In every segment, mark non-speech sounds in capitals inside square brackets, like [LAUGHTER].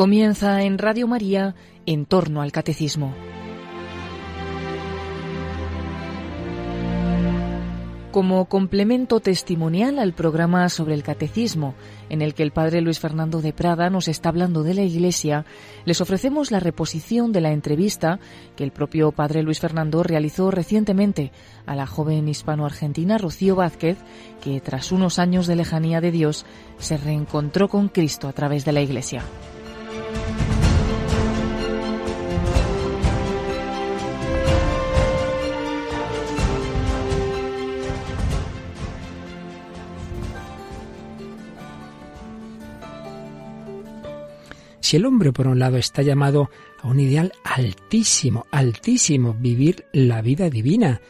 Comienza en Radio María en torno al catecismo. Como complemento testimonial al programa sobre el catecismo, en el que el padre Luis Fernando de Prada nos está hablando de la Iglesia, les ofrecemos la reposición de la entrevista que el propio padre Luis Fernando realizó recientemente a la joven hispano-argentina Rocío Vázquez, que tras unos años de lejanía de Dios se reencontró con Cristo a través de la Iglesia. Si el hombre, por un lado, está llamado a un ideal altísimo, altísimo, vivir la vida divina,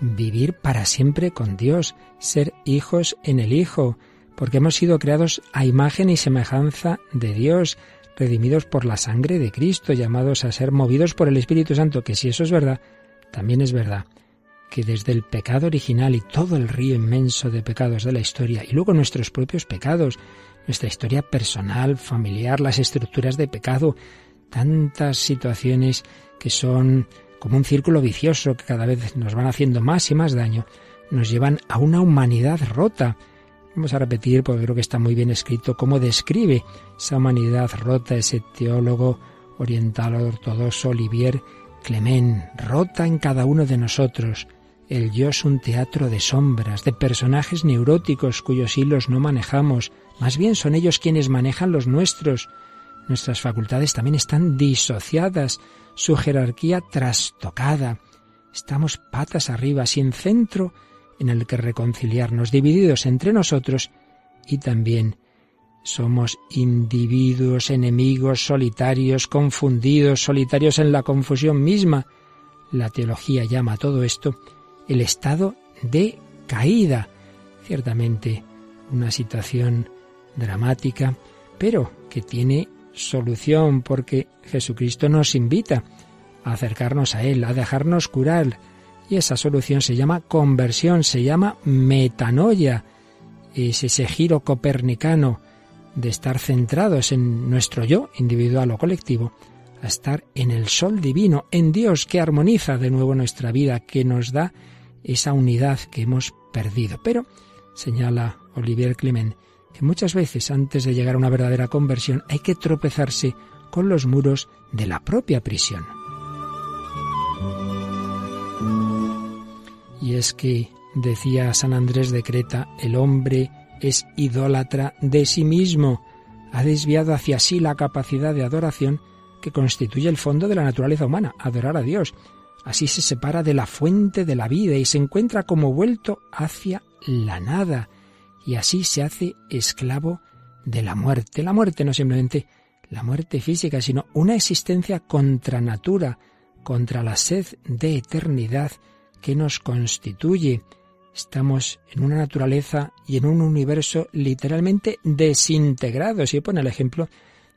vivir para siempre con Dios, ser hijos en el Hijo, porque hemos sido creados a imagen y semejanza de Dios, redimidos por la sangre de Cristo, llamados a ser movidos por el Espíritu Santo, que si eso es verdad, también es verdad que desde el pecado original y todo el río inmenso de pecados de la historia, y luego nuestros propios pecados, nuestra historia personal, familiar, las estructuras de pecado, tantas situaciones que son como un círculo vicioso que cada vez nos van haciendo más y más daño, nos llevan a una humanidad rota. Vamos a repetir, porque creo que está muy bien escrito, cómo describe esa humanidad rota ese teólogo oriental ortodoxo Olivier Clement, rota en cada uno de nosotros. El yo es un teatro de sombras, de personajes neuróticos cuyos hilos no manejamos, más bien son ellos quienes manejan los nuestros. Nuestras facultades también están disociadas, su jerarquía trastocada. Estamos patas arriba, sin centro en el que reconciliarnos, divididos entre nosotros y también somos individuos, enemigos, solitarios, confundidos, solitarios en la confusión misma. La teología llama todo esto el estado de caída. Ciertamente una situación dramática, pero que tiene solución porque Jesucristo nos invita a acercarnos a Él, a dejarnos curar. Y esa solución se llama conversión, se llama metanoia. Es ese giro copernicano de estar centrados en nuestro yo, individual o colectivo, a estar en el sol divino, en Dios que armoniza de nuevo nuestra vida, que nos da esa unidad que hemos perdido. Pero, señala Olivier Clement, que muchas veces antes de llegar a una verdadera conversión hay que tropezarse con los muros de la propia prisión. Es que, decía San Andrés de Creta, el hombre es idólatra de sí mismo, ha desviado hacia sí la capacidad de adoración que constituye el fondo de la naturaleza humana, adorar a Dios. Así se separa de la fuente de la vida y se encuentra como vuelto hacia la nada y así se hace esclavo de la muerte. La muerte no simplemente la muerte física, sino una existencia contra natura, contra la sed de eternidad que nos constituye. Estamos en una naturaleza y en un universo literalmente desintegrado. Si pone el ejemplo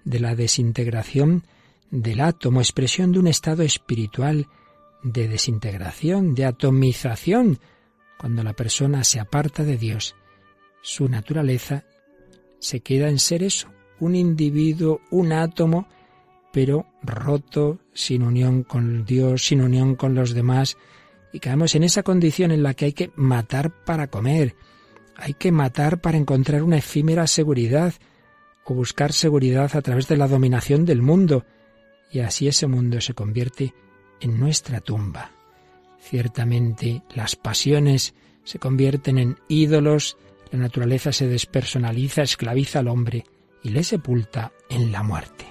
de la desintegración del átomo, expresión de un estado espiritual de desintegración, de atomización, cuando la persona se aparta de Dios su naturaleza se queda en ser eso, un individuo, un átomo, pero roto, sin unión con Dios, sin unión con los demás, y caemos en esa condición en la que hay que matar para comer, hay que matar para encontrar una efímera seguridad, o buscar seguridad a través de la dominación del mundo, y así ese mundo se convierte en nuestra tumba. Ciertamente las pasiones se convierten en ídolos, la naturaleza se despersonaliza, esclaviza al hombre y le sepulta en la muerte.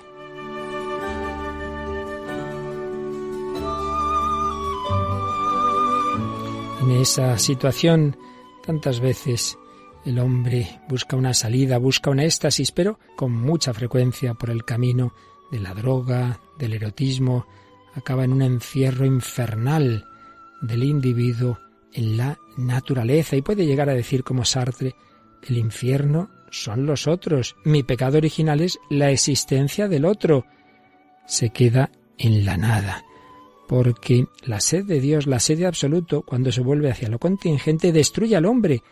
En esa situación, tantas veces el hombre busca una salida, busca un éxtasis, pero con mucha frecuencia por el camino de la droga, del erotismo, acaba en un encierro infernal del individuo en la naturaleza. Y puede llegar a decir como Sartre, el infierno son los otros, mi pecado original es la existencia del otro. Se queda en la nada, porque la sed de Dios, la sed de absoluto, cuando se vuelve hacia lo contingente, destruye al hombre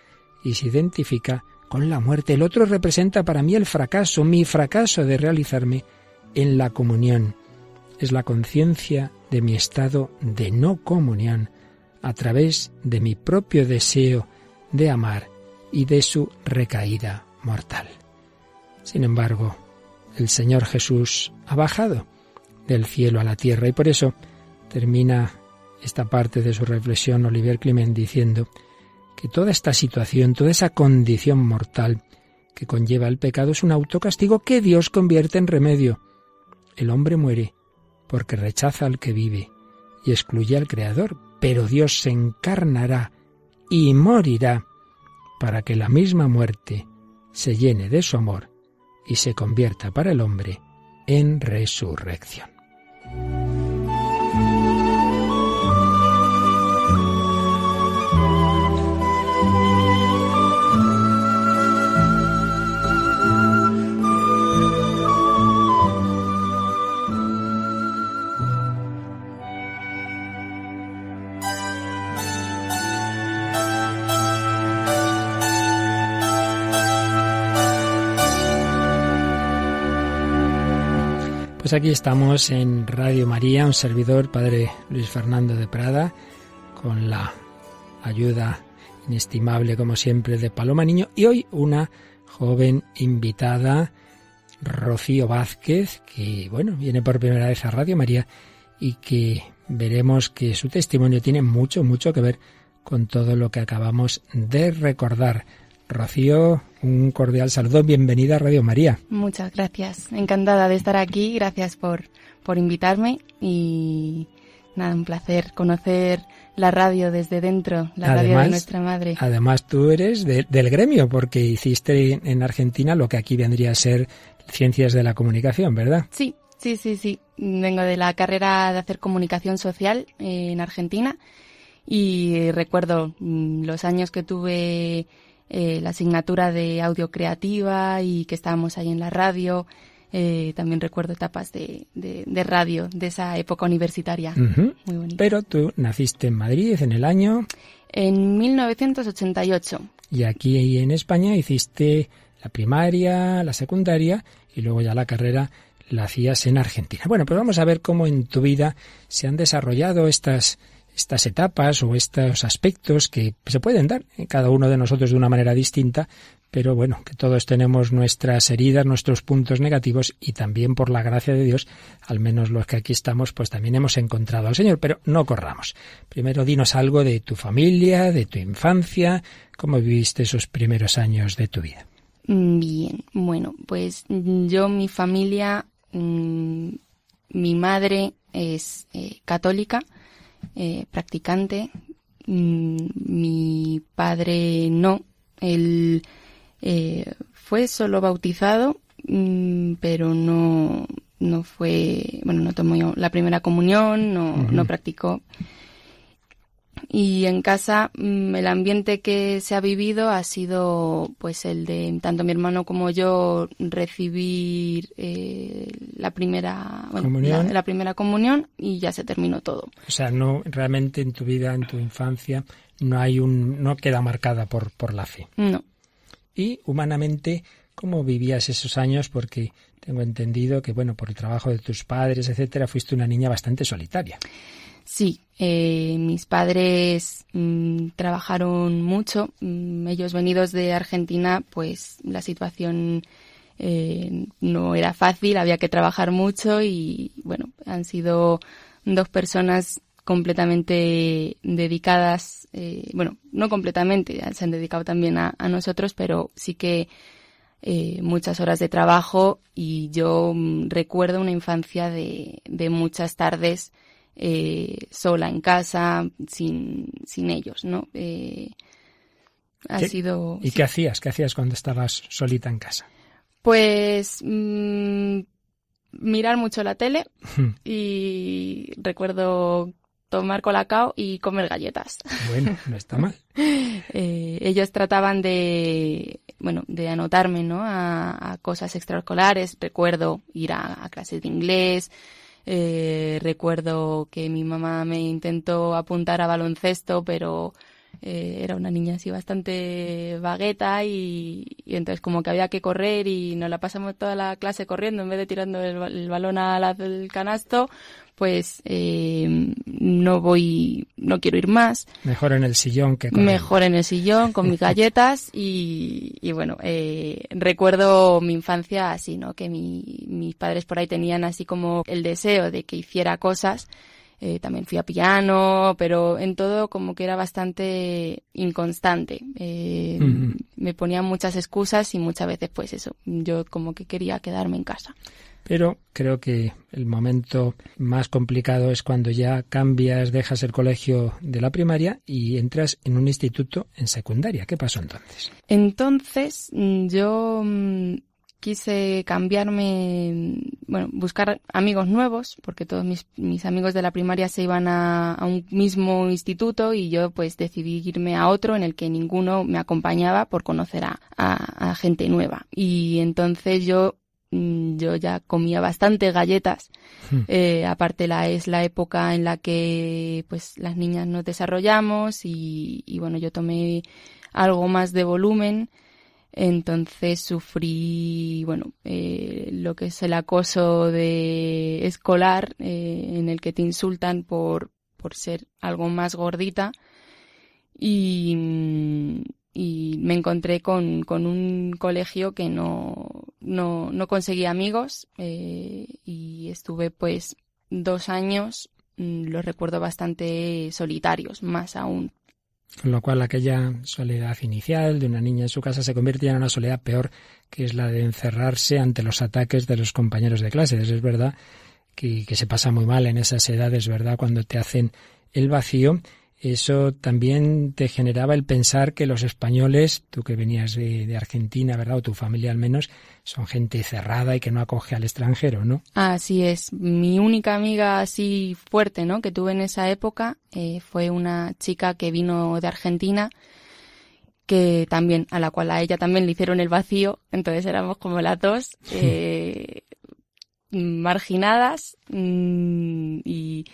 y se identifica con la muerte. El otro representa para mí el fracaso, mi fracaso de realizarme en la comunión. Es la conciencia de mi estado de no comunión a través de mi propio deseo de amar y de su recaída mortal. Sin embargo, el Señor Jesús ha bajado del cielo a la tierra y por eso termina esta parte de su reflexión Oliver Clement diciendo que toda esta situación, toda esa condición mortal que conlleva el pecado es un autocastigo que Dios convierte en remedio. El hombre muere porque rechaza al que vive y excluye al Creador, pero Dios se encarnará y morirá para que la misma muerte se llene de su amor y se convierta para el hombre en resurrección. Pues aquí estamos en Radio María, un servidor, Padre Luis Fernando de Prada, con la ayuda inestimable, como siempre, de Paloma Niño, y hoy una joven invitada, Rocío Vázquez, que, bueno, viene por primera vez a Radio María y que veremos que su testimonio tiene mucho, mucho que ver con todo lo que acabamos de recordar. Rocío, un cordial saludo, bienvenida a Radio María. Muchas gracias, encantada de estar aquí, gracias por, por invitarme y nada, un placer conocer la radio desde dentro, la radio de nuestra madre. Además tú eres del gremio porque hiciste en Argentina lo que aquí vendría a ser ciencias de la comunicación, ¿verdad? Sí, sí, sí, sí. Vengo de la carrera de hacer comunicación social en Argentina y recuerdo mm, los años que tuve eh, la asignatura de audio creativa y que estábamos ahí en la radio. Eh, también recuerdo etapas de, de, radio de esa época universitaria. Muy. Pero tú naciste en Madrid en el año... En 1988. Y aquí en España hiciste la primaria, la secundaria y luego ya la carrera la hacías en Argentina. Bueno, pues vamos a ver cómo en tu vida se han desarrollado estas estas etapas o estos aspectos que se pueden dar en cada uno de nosotros de una manera distinta, pero bueno, que todos tenemos nuestras heridas, nuestros puntos negativos y también por la gracia de Dios, al menos los que aquí estamos, pues también hemos encontrado al Señor, pero no corramos. Primero dinos algo de tu familia, de tu infancia, cómo viviste esos primeros años de tu vida. Mm, bien, bueno, pues yo, mi familia, mm, mi madre es eh, católica, eh, practicante. Mm, mi padre no. Él eh, fue solo bautizado, mm, pero no, no fue, bueno, no tomó la primera comunión, no, no practicó. Y en casa mm, el ambiente que se ha vivido ha sido pues el de tanto mi hermano como yo recibir eh, la primera comunión. La, primera comunión y ya se terminó todo. O sea, no realmente en tu vida, en tu infancia, no hay un no queda marcada por por la fe. No. Y humanamente ¿cómo vivías esos años? Porque tengo entendido que bueno, por el trabajo de tus padres, etcétera, fuiste una niña bastante solitaria. Sí, eh, mis padres mm, trabajaron mucho. Mm, ellos venidos de Argentina, pues la situación eh, no era fácil, había que trabajar mucho y bueno, han sido dos personas completamente dedicadas, eh, bueno, no completamente, se han dedicado también a, nosotros, pero sí que muchas horas de trabajo y yo mm, recuerdo una infancia de, de muchas tardes eh, sola en casa, sin, sin ellos, ¿no? Eh, ha sido... ¿Y qué hacías? ¿Qué hacías cuando estabas solita en casa? Pues mm, mirar mucho la tele y recuerdo tomar colacao y comer galletas. Bueno, no está mal. [LAUGHS] eh, ellos trataban de, bueno, de anotarme, ¿no? A, a cosas extraescolares. Recuerdo ir a, a clases de inglés, eh, recuerdo que mi mamá me intentó apuntar a baloncesto, pero eh, era una niña así bastante vagueta y, entonces como que había que correr y nos la pasamos toda la clase corriendo en vez de tirando el, balón al canasto, pues eh, no voy, no quiero ir más. Mejor en el sillón que Mejor en el sillón con mis galletas y, y bueno, eh, recuerdo mi infancia así, ¿no? Que mi, mis padres por ahí tenían así como el deseo de que hiciera cosas eh, también fui a piano, pero en todo como que era bastante inconstante. Eh, me ponían muchas excusas y muchas veces pues eso, yo como que quería quedarme en casa. Pero creo que el momento más complicado es cuando ya cambias, dejas el colegio de la primaria y entras en un instituto en secundaria. ¿Qué pasó entonces? Entonces yo mm, quise cambiarme, bueno, buscar amigos nuevos, porque todos mis, mis amigos de la primaria se iban a, a, un mismo instituto y yo pues decidí irme a otro en el que ninguno me acompañaba por conocer a, a, a gente nueva. Y entonces yo mm, yo ya comía bastante galletas. Hmm. Eh, aparte la es la época en la que pues las niñas nos desarrollamos y, y bueno yo tomé algo más de volumen entonces sufrí, bueno, eh, lo que es el acoso de escolar, eh, en el que te insultan por, por ser algo más gordita. Y, y me encontré con, con, un colegio que no, no, no conseguía amigos eh, y estuve pues dos años, mm, los recuerdo bastante solitarios, más aún con lo cual aquella soledad inicial de una niña en su casa se convierte en una soledad peor, que es la de encerrarse ante los ataques de los compañeros de clase. Es verdad que, que se pasa muy mal en esas edades, ¿verdad? Cuando te hacen el vacío eso también te generaba el pensar que los españoles, tú que venías de, Argentina, ¿verdad? O tu familia al menos, son gente cerrada y que no acoge al extranjero, ¿no? Así es. Mi única amiga así fuerte, ¿no? Que tuve en esa época eh, fue una chica que vino de Argentina que también, a la cual a ella también le hicieron el vacío, entonces éramos como las dos, eh, marginadas mm, y,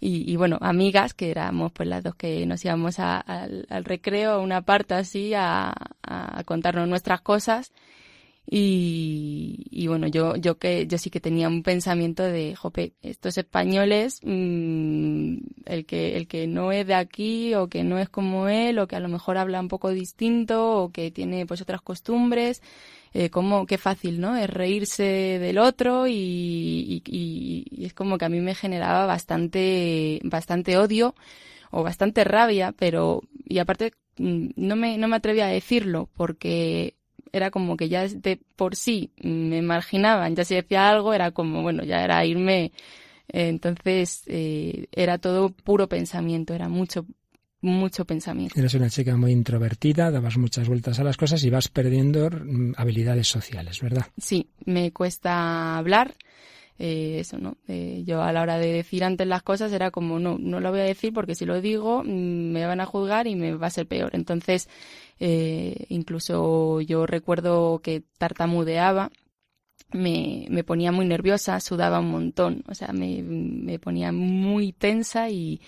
y, bueno, amigas, que éramos pues las dos que nos íbamos al recreo, a una parte así, a, a contarnos nuestras cosas. Y, y, bueno, yo, yo que, yo sí que tenía un pensamiento de, jope, estos españoles, mmm, el que, el que no es de aquí, o que no es como él, o que a lo mejor habla un poco distinto, o que tiene pues otras costumbres, eh, como qué fácil, ¿no? Es reírse del otro y, y, es como que a mí me generaba bastante, bastante odio o bastante rabia, pero, y aparte, mm, no me, no me atrevía a decirlo porque era como que ya de por sí me marginaban, ya si decía algo era como, bueno, ya era irme, entonces eh, era todo puro pensamiento, era mucho, mucho pensamiento. Eres una chica muy introvertida, dabas muchas vueltas a las cosas y vas perdiendo mm, habilidades sociales, ¿verdad? Sí, me cuesta hablar. Eh, eso, ¿no? Eh, yo a la hora de decir antes las cosas era como, no, no lo voy a decir porque si lo digo mm, me van a juzgar y me va a ser peor. Entonces, eh, incluso yo recuerdo que tartamudeaba me, me ponía muy nerviosa, sudaba un montón, o sea, me, me ponía muy tensa y,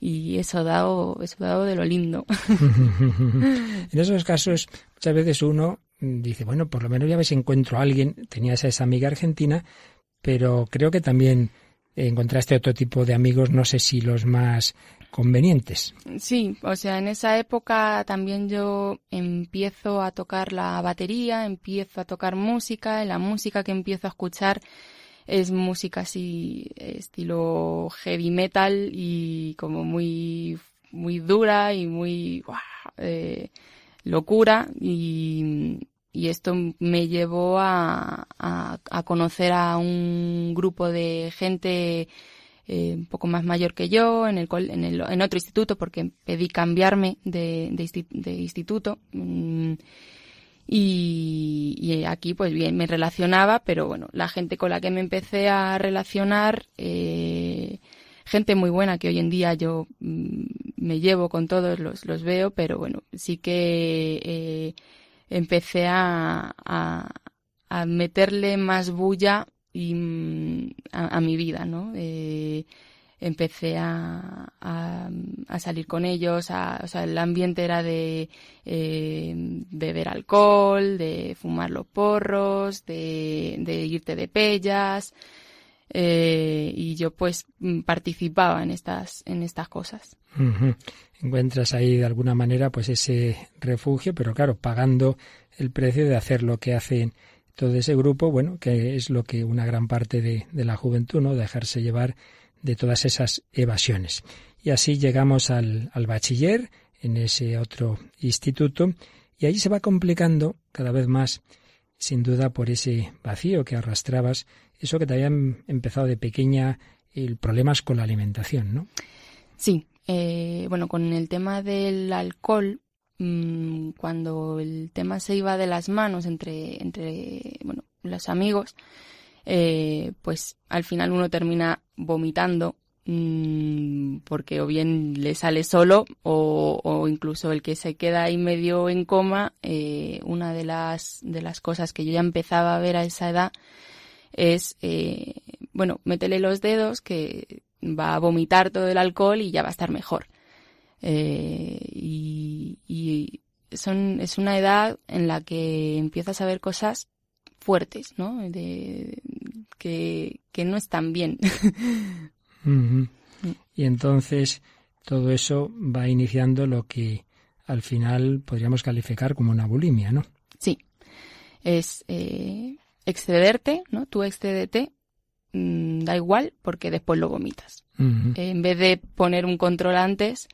y he sudado, he sudado de lo lindo. [LAUGHS] en esos casos, muchas veces uno dice, bueno, por lo menos ya ves encuentro a alguien, tenías a esa amiga argentina, pero creo que también encontraste otro tipo de amigos, no sé si los más convenientes. Sí, o sea, en esa época también yo empiezo a tocar la batería, empiezo a tocar música, la música que empiezo a escuchar es música así estilo heavy metal y como muy muy dura y muy eh, locura. Y, y, esto me llevó a, a, a, conocer a un grupo de gente eh, un poco más mayor que yo en el, en, el, en otro instituto porque pedí cambiarme de, de, de instituto. Mm, y, aquí, pues bien, me relacionaba, pero bueno, la gente con la que me empecé a relacionar, eh, gente muy buena que hoy en día yo mm, me llevo con todos, los, los veo, pero bueno, sí que eh, empecé a, a, a, meterle más bulla y, mm, a, mi vida, ¿no? Eh, empecé a, a, salir con ellos, a, o sea, el ambiente era de eh, beber alcohol, de fumar los porros, de, de irte de pellas, eh, y yo pues participaba en estas, en estas cosas. Encuentras ahí de alguna manera pues ese refugio, pero claro, pagando el precio de hacer lo que hacen todo ese grupo, bueno, que es lo que una gran parte de, de la juventud, ¿no? Dejarse llevar de todas esas evasiones. Y así llegamos al, al bachiller, en ese otro instituto, y ahí se va complicando cada vez más, sin duda, por ese vacío que arrastrabas, eso que te habían empezado de pequeña, el problemas con la alimentación, ¿no? Sí, eh, bueno, con el tema del alcohol, mmm, cuando el tema se iba de las manos entre, entre bueno, los amigos, eh, pues al final uno termina vomitando mmm, porque o bien le sale solo o, o, incluso el que se queda ahí medio en coma, eh, una de las, de las cosas que yo ya empezaba a ver a esa edad es, eh, bueno, métele los dedos que va a vomitar todo el alcohol y ya va a estar mejor. Eh, y, y son, es una edad en la que empiezas a ver cosas fuertes, ¿no? De, que, que no están bien. [LAUGHS] Y entonces todo eso va iniciando lo que al final podríamos calificar como una bulimia, ¿no? Sí. Es eh, excederte, ¿no? Tú excedete, mmm, da igual porque después lo vomitas. Uh -huh. eh, en vez de poner un control antes,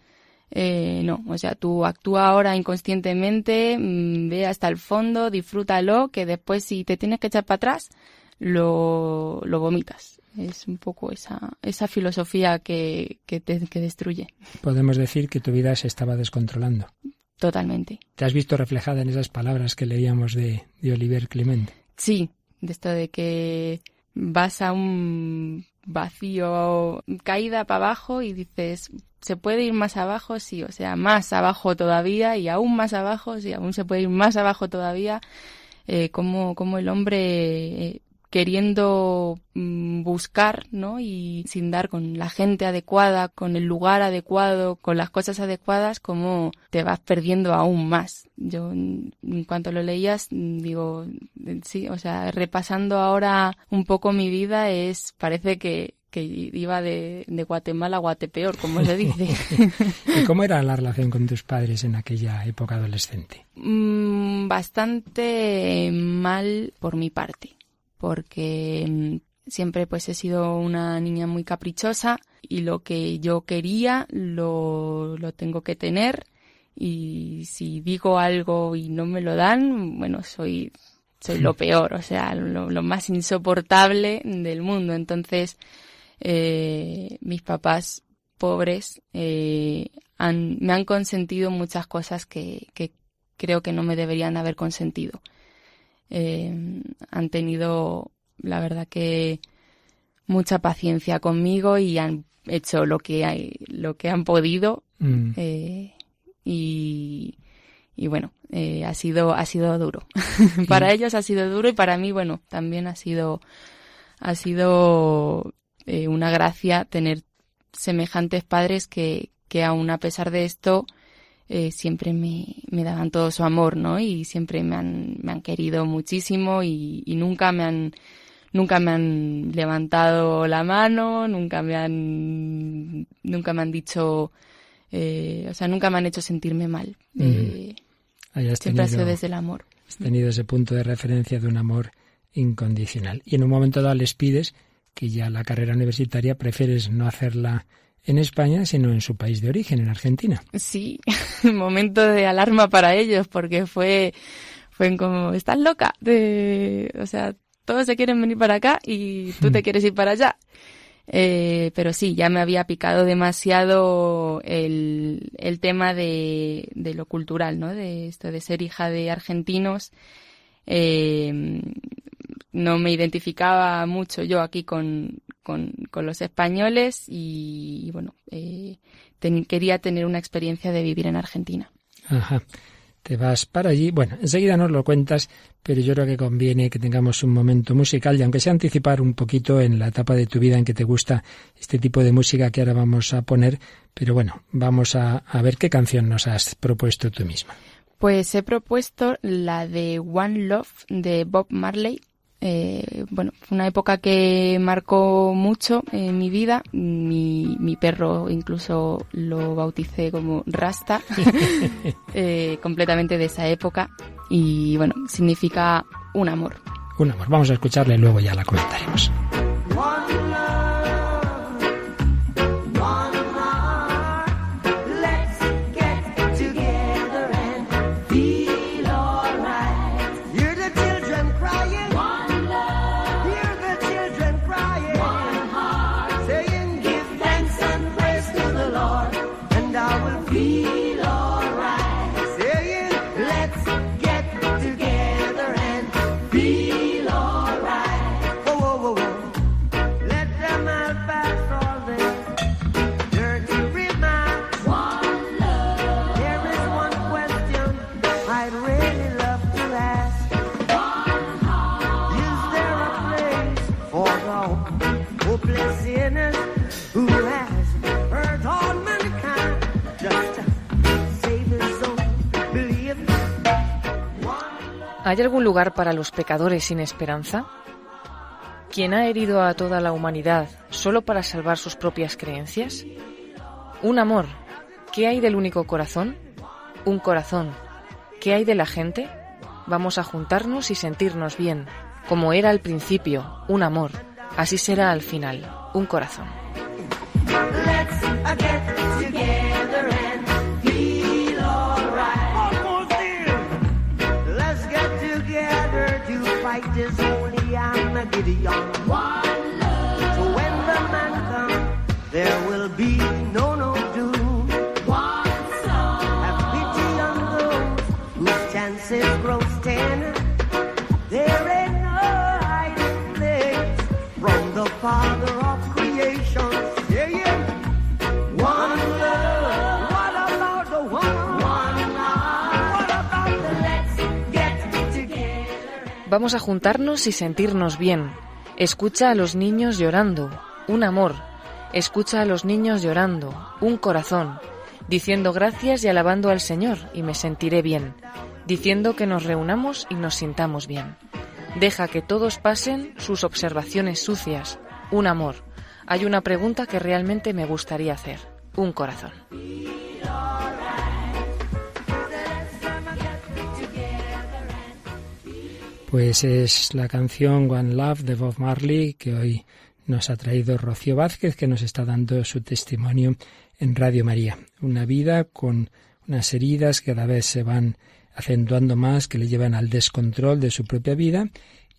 eh, no, o sea, tú actúa ahora inconscientemente, mmm, ve hasta el fondo, disfrútalo, que después si te tienes que echar para atrás, lo, lo vomitas. Es un poco esa, esa filosofía que, que te que destruye. Podemos decir que tu vida se estaba descontrolando. Totalmente. ¿Te has visto reflejada en esas palabras que leíamos de, de Oliver Clement? Sí, de esto de que vas a un vacío, caída para abajo y dices, ¿se puede ir más abajo? Sí, o sea, más abajo todavía y aún más abajo, sí, aún se puede ir más abajo todavía. Eh, como, como el hombre eh, queriendo mm, buscar, ¿no? Y sin dar con la gente adecuada, con el lugar adecuado, con las cosas adecuadas, como te vas perdiendo aún más. Yo, en cuanto lo leías, digo, sí, o sea, repasando ahora un poco mi vida, es, parece que, que iba de, de Guatemala a Guatepeor, como se dice. [LAUGHS] ¿Y cómo era la relación con tus padres en aquella época adolescente? Mm, bastante mal por mi parte, porque siempre pues he sido una niña muy caprichosa y lo que yo quería lo, lo tengo que tener y si digo algo y no me lo dan, bueno, soy soy lo [LAUGHS] peor, o sea, lo, lo más insoportable del mundo. Entonces, eh, mis papás pobres eh, han, me han consentido muchas cosas que, que, creo que no me deberían haber consentido. Eh, han tenido, la verdad que, mucha paciencia conmigo y han hecho lo que hay, lo que han podido mm. y, y bueno, eh, ha sido ha sido duro. [LAUGHS] para ellos ha sido duro y para mí, bueno, también ha sido ha sido eh, una gracia tener semejantes padres que, que aún a pesar de esto eh, siempre me, me, daban todo su amor, ¿no? Y siempre me han, me han querido muchísimo y, y nunca me han nunca me han levantado la mano, nunca me han nunca me han dicho eh, o sea, nunca me han hecho sentirme mal. Mm. Eh, Hayas siempre tenido, ha sido desde el amor. Has tenido ese punto de referencia de un amor incondicional. Y en un momento dado les pides que ya la carrera universitaria prefieres no hacerla en España, sino en su país de origen, en Argentina. Sí, [LAUGHS] momento de alarma para ellos, porque fue, fue como, ¿estás loca? De, o sea, todos se quieren venir para acá y tú te quieres ir para allá. Eh, pero sí, ya me había picado demasiado el, el tema de, de, lo cultural, ¿no? De esto de ser hija de argentinos. Eh, no me identificaba mucho yo aquí con, con, con los españoles y, y bueno, eh, ten, quería tener una experiencia de vivir en Argentina. Ajá. te vas para allí. Bueno, enseguida nos lo cuentas, pero yo creo que conviene que tengamos un momento musical y aunque sea anticipar un poquito en la etapa de tu vida en que te gusta este tipo de música que ahora vamos a poner, pero bueno, vamos a, a ver qué canción nos has propuesto tú misma. Pues he propuesto la de One Love de Bob Marley eh, bueno, fue una época que marcó mucho en mi vida. Mi, mi perro incluso lo bauticé como Rasta, [LAUGHS] eh, completamente de esa época. Y bueno, significa un amor. Un amor. Vamos a escucharle y luego ya la comentaremos. ¿Hay algún lugar para los pecadores sin esperanza? ¿Quién ha herido a toda la humanidad solo para salvar sus propias creencias? Un amor. ¿Qué hay del único corazón? Un corazón. ¿Qué hay de la gente? Vamos a juntarnos y sentirnos bien. Como era al principio, un amor. Así será al final, un corazón. I'm a Vamos a juntarnos y sentirnos bien. Escucha a los niños llorando, un amor. Escucha a los niños llorando, un corazón, diciendo gracias y alabando al Señor, y me sentiré bien, diciendo que nos reunamos y nos sintamos bien. Deja que todos pasen sus observaciones sucias, un amor. Hay una pregunta que realmente me gustaría hacer, un corazón. Pues es la canción One Love de Bob Marley que hoy nos ha traído Rocío Vázquez, que nos está dando su testimonio en Radio María. Una vida con unas heridas que cada vez se van acentuando más, que le llevan al descontrol de su propia vida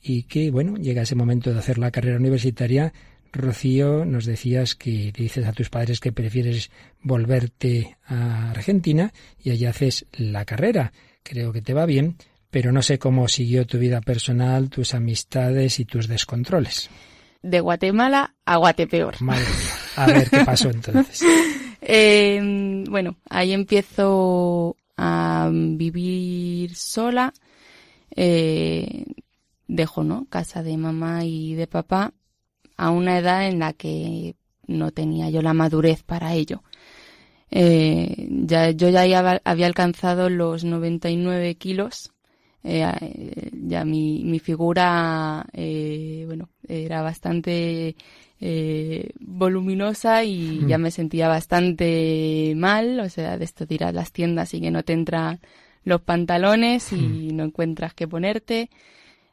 y que, bueno, llega ese momento de hacer la carrera universitaria. Rocío, nos decías que dices a tus padres que prefieres volverte a Argentina y allí haces la carrera. Creo que te va bien, pero no sé cómo siguió tu vida personal, tus amistades y tus descontroles. De Guatemala a Guatepeor. Madre mía. A ver qué pasó entonces. [LAUGHS] eh, bueno, ahí empiezo a vivir sola. Eh, dejo, ¿no? Casa de mamá y de papá a una edad en la que no tenía yo la madurez para ello. Eh, ya, yo ya había alcanzado los 99 kilos eh, ya mi, mi figura, eh, bueno, era bastante eh, voluminosa y ya me sentía bastante mal, o sea, de esto de ir a las tiendas y que no te entran los pantalones y no encuentras qué ponerte,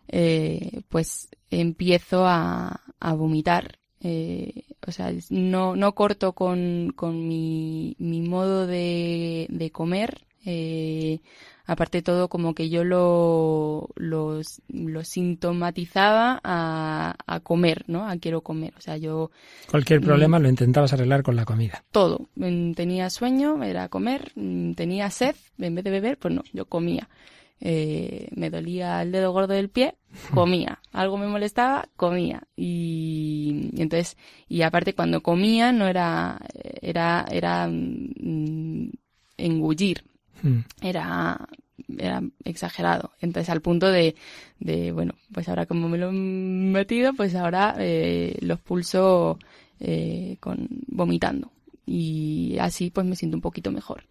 eh, pues empiezo a, a vomitar. Eh, o sea, no, no corto con, con mi, mi modo de, de comer, eh, aparte de todo como que yo lo, lo, lo sintomatizaba a, a, comer, ¿no? A quiero comer. O sea, yo... Cualquier mm, problema lo intentabas arreglar con la comida. Todo. Mm, tenía sueño, era comer. Mm, tenía sed, en vez de beber, pues no, yo comía. Eh, me dolía el dedo gordo del pie, [LAUGHS] comía. Algo me molestaba, comía. Y, y, entonces, y aparte cuando comía no era, era, era engullir, Mm. Era era exagerado. Entonces, al punto de, de bueno, pues ahora como me lo he metido, pues ahora eh, los pulso eh, con vomitando. Y así pues me siento un poquito mejor.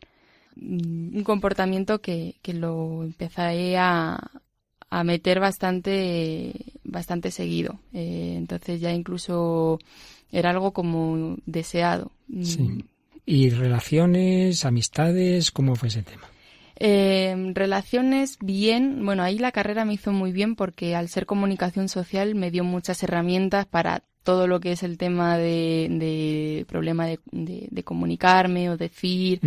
Mm, un comportamiento que, que lo empecé a, a meter bastante, bastante seguido. Eh, entonces ya incluso era algo como deseado. Sí. ¿Y relaciones, amistades? ¿Cómo fue ese tema? Eh, relaciones, bien. Bueno, ahí la carrera me hizo muy bien porque al ser comunicación social me dio muchas herramientas para todo lo que es el tema de, de problema de, de, comunicarme o decir,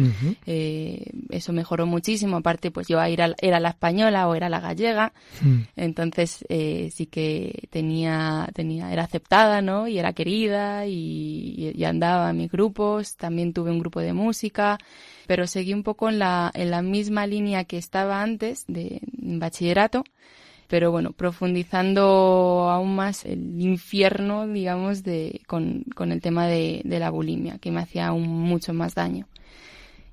eh, eso mejoró muchísimo. Aparte, pues yo era, era la española o era la gallega, mm. entonces eh, sí que tenía, tenía, era aceptada, ¿no? Y era querida y, y, andaba en mis grupos. También tuve un grupo de música, pero seguí un poco en la, en la misma línea que estaba antes de bachillerato pero bueno, profundizando aún más el infierno, digamos, de, con, con el tema de, de, la bulimia, que me hacía aún mucho más daño.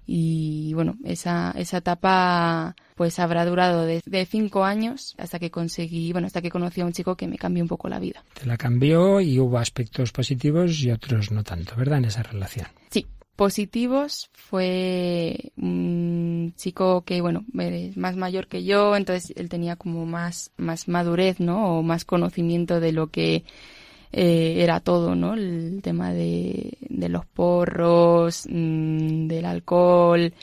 Y bueno, esa, esa etapa pues habrá durado de, de, cinco años hasta que conseguí, bueno, hasta que conocí a un chico que me cambió un poco la vida. Te la cambió y hubo aspectos positivos y otros no tanto, ¿verdad? En esa relación. Sí, positivos fue un chico que, bueno, es más mayor que yo, entonces él tenía como más, más madurez, ¿no? O más conocimiento de lo que eh, era todo, ¿no? El tema de, de los porros, mmm, del alcohol,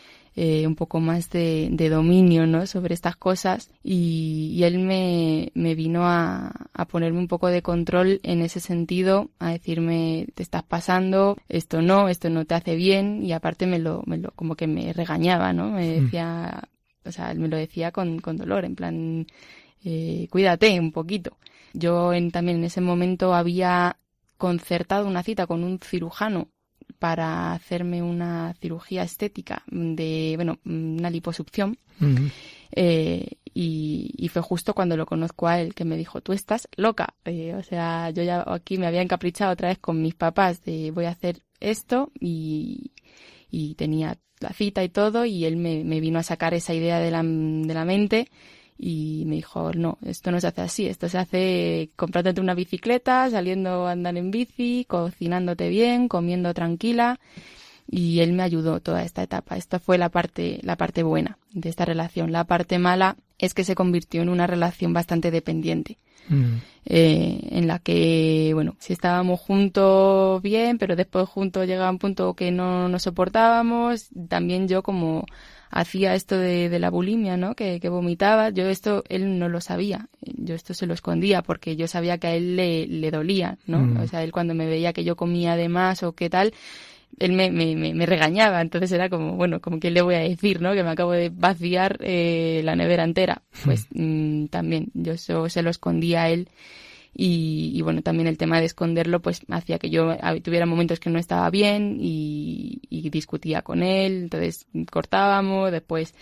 eh, un poco más de, de, dominio ¿no? sobre estas cosas y, y él me, me vino a, a, ponerme un poco de control en ese sentido, a decirme te estás pasando, esto no, esto no te hace bien y aparte me lo, me lo como que me regañaba, ¿no? Me hmm. decía, o sea, él me lo decía con, con dolor, en plan, eh, cuídate un poquito. Yo en, también en ese momento había concertado una cita con un cirujano para hacerme una cirugía estética de, bueno, una liposucción. eh, y, y, fue justo cuando lo conozco a él que me dijo, tú estás loca. Eh, o sea, yo ya aquí me había encaprichado otra vez con mis papás de voy a hacer esto y, y tenía la cita y todo y él me, me vino a sacar esa idea de la, de la mente y me dijo, no, esto no se hace así, esto se hace comprándote una bicicleta, saliendo a andar en bici, cocinándote bien, comiendo tranquila y él me ayudó toda esta etapa. Esta fue la parte, la parte buena de esta relación. La parte mala es que se convirtió en una relación bastante dependiente. Mm. Eh, en la que, bueno, si estábamos juntos bien, pero después juntos llegaba un punto que no nos soportábamos, también yo como hacía esto de, de la bulimia, ¿no? Que, que, vomitaba. Yo esto, él no lo sabía. Yo esto se lo escondía porque yo sabía que a él le, le dolía, ¿no? Mm. O sea, él cuando me veía que yo comía de más o qué tal, él me, me, me, regañaba. Entonces era como, bueno, como que le voy a decir, ¿no? Que me acabo de vaciar eh, la nevera entera. Pues mm, también, yo eso se lo escondía a él y, y, bueno, también el tema de esconderlo pues hacía que yo tuviera momentos que no estaba bien y, discutía con él, entonces cortábamos, después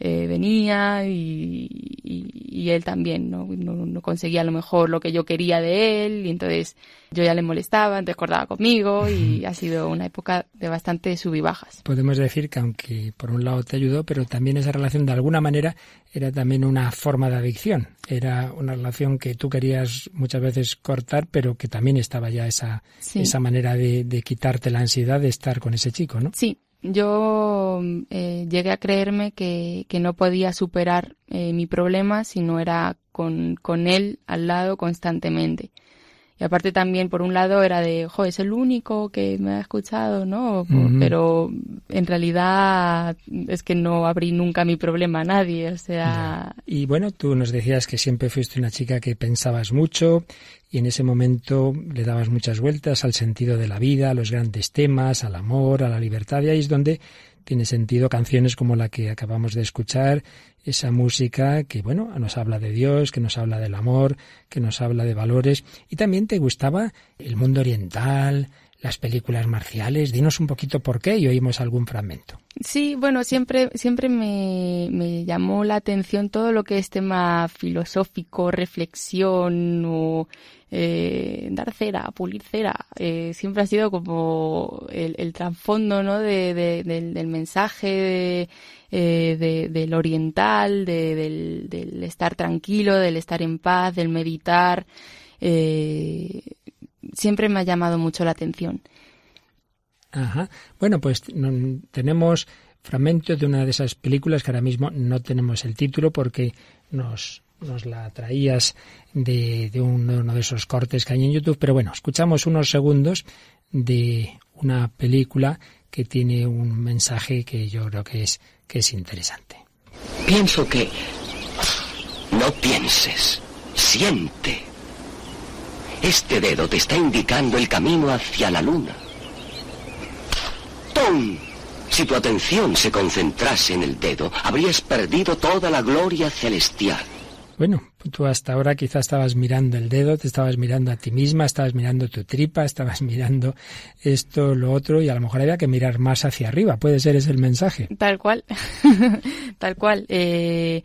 eh, venía y, y, él también ¿no? No, conseguía a lo mejor lo que yo quería de él y entonces yo ya le molestaba, entonces acordaba conmigo y ha sido una época de bastante sub y bajas. Podemos decir que aunque por un lado te ayudó, pero también esa relación de alguna manera era también una forma de adicción. Era una relación que tú querías muchas veces cortar, pero que también estaba ya esa, esa manera de, de quitarte la ansiedad de estar con ese chico, ¿no? Sí, yo eh, llegué a creerme que, que no podía superar eh, mi problema si no era con, con él al lado constantemente. Y aparte también, por un lado, era de, jo, es el único que me ha escuchado, ¿no? Pero en realidad es que no abrí nunca mi problema a nadie, o sea... Y bueno, tú nos decías que siempre fuiste una chica que pensabas mucho y en ese momento le dabas muchas vueltas al sentido de la vida, a los grandes temas, al amor, a la libertad, y ahí es donde tiene sentido canciones como la que acabamos de escuchar, esa música que, bueno, nos habla de Dios, que nos habla del amor, que nos habla de valores, y también te gustaba el mundo oriental, las películas marciales. Dinos un poquito por qué y oímos algún fragmento. Sí, bueno, siempre, siempre me, me llamó la atención todo lo que es tema filosófico, reflexión o eh, dar cera, pulir cera. Eh, siempre ha sido como el, trasfondo, ¿no? De, de, del, mensaje eh, del oriental, del, del, estar tranquilo, del estar en paz, del meditar. Siempre me ha llamado mucho la atención. Ajá. Bueno, pues tenemos fragmentos de una de esas películas que ahora mismo no tenemos el título porque nos, nos la traías de, de, uno de esos cortes que hay en YouTube. Pero bueno, escuchamos unos segundos de una película que tiene un mensaje que yo creo que es, que es interesante. Pienso que no pienses, siente. Este dedo te está indicando el camino hacia la luna. ¡Tom! Si tu atención se concentrase en el dedo, habrías perdido toda la gloria celestial. Bueno, tú hasta ahora quizás estabas mirando el dedo, te estabas mirando a ti misma, estabas mirando tu tripa, estabas [LAUGHS] mirando esto, lo otro, y a lo mejor había que mirar más hacia arriba. Puede ser ese el mensaje. Tal cual, [LAUGHS] tal cual. Eh,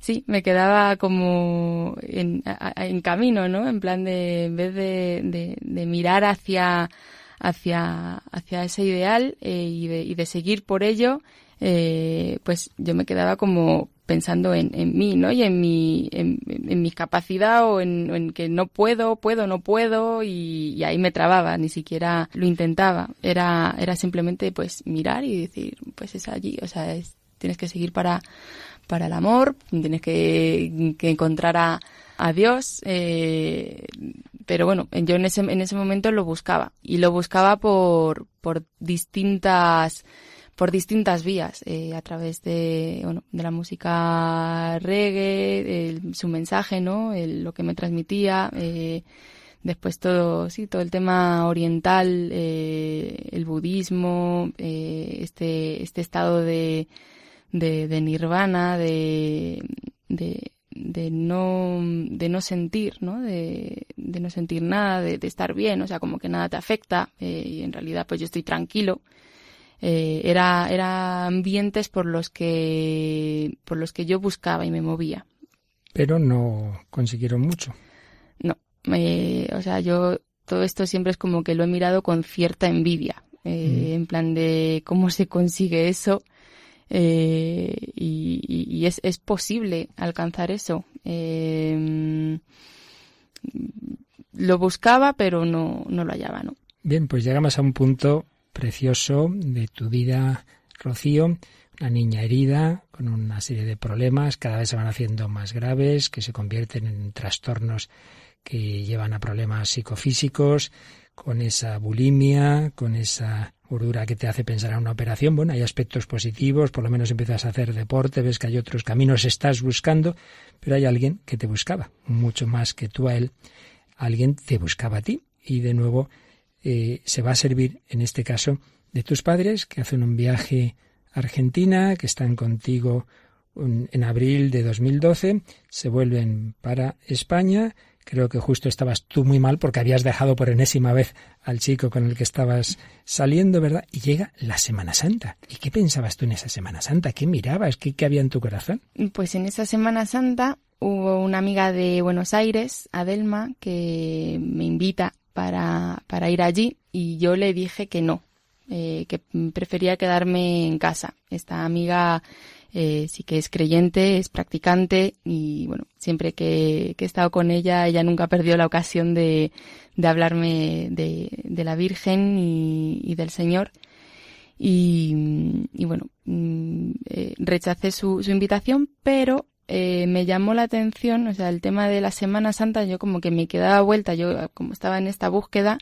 sí, me quedaba como en, en, camino, ¿no? En plan de, en vez de, de, de mirar hacia, hacia, hacia ese ideal eh, y, de, y, de, seguir por ello, eh, pues yo me quedaba como pensando en, en mí, ¿no? Y en mi, en, en mi capacidad o en, en, que no puedo, puedo, no puedo y, y, ahí me trababa, ni siquiera lo intentaba. Era, era simplemente pues mirar y decir, pues es allí, o sea, es, tienes que seguir para, para el amor, tienes que, que encontrar a, a Dios, eh, pero bueno, yo en ese, en ese momento lo buscaba y lo buscaba por, por distintas, por distintas vías, eh, a través de, bueno, de la música reggae, su mensaje, ¿no? El, lo que me transmitía, eh, después todo, sí, todo el tema oriental, eh, el budismo, eh, este, este estado de, de, nirvana, de, de, no, de no sentir, ¿no? De, de no sentir nada, de, de, estar bien, o sea, como que nada te afecta, eh, y en realidad pues yo estoy tranquilo. Eh, era, era ambientes por los que, por los que yo buscaba y me movía. Pero no consiguieron mucho. No, eh, o sea, yo todo esto siempre es como que lo he mirado con cierta envidia, eh, mm. en plan de cómo se consigue eso eh, y, y es, es, posible alcanzar eso. Lo buscaba, pero no, no lo hallaba, ¿no? Bien, pues llegamos a un punto precioso de tu vida, Rocío, una niña herida, con una serie de problemas, cada vez se van haciendo más graves, que se convierten en trastornos que llevan a problemas psicofísicos, con esa bulimia, con esa gordura que te hace pensar en una operación. Bueno, hay aspectos positivos, por lo menos empiezas a hacer deporte, ves que hay otros caminos, estás buscando, pero hay alguien que te buscaba, mucho más que tú a él. Alguien te buscaba a ti y de nuevo eh, se va a servir, en este caso, de tus padres que hacen un viaje a Argentina, que están contigo en abril de 2012, se vuelven para España Creo que justo estabas tú muy mal porque habías dejado por enésima vez al chico con el que estabas saliendo, ¿verdad? Y llega la Semana Santa. ¿Y qué pensabas tú en esa Semana Santa? ¿Qué mirabas? ¿Qué, qué había en tu corazón? Pues en esa Semana Santa hubo una amiga de Buenos Aires, Adelma, que me invita para, para ir allí y yo le dije que no, eh, que prefería quedarme en casa. Esta amiga eh, sí que es creyente, es practicante y bueno, siempre que, que, he estado con ella, ella nunca ha perdido la ocasión de, de hablarme de, de, la Virgen y, y del Señor. Y, y bueno, mm, eh, rechacé su, su, invitación, pero eh, me llamó la atención, o sea, el tema de la Semana Santa, yo como que me quedaba vuelta, yo como estaba en esta búsqueda,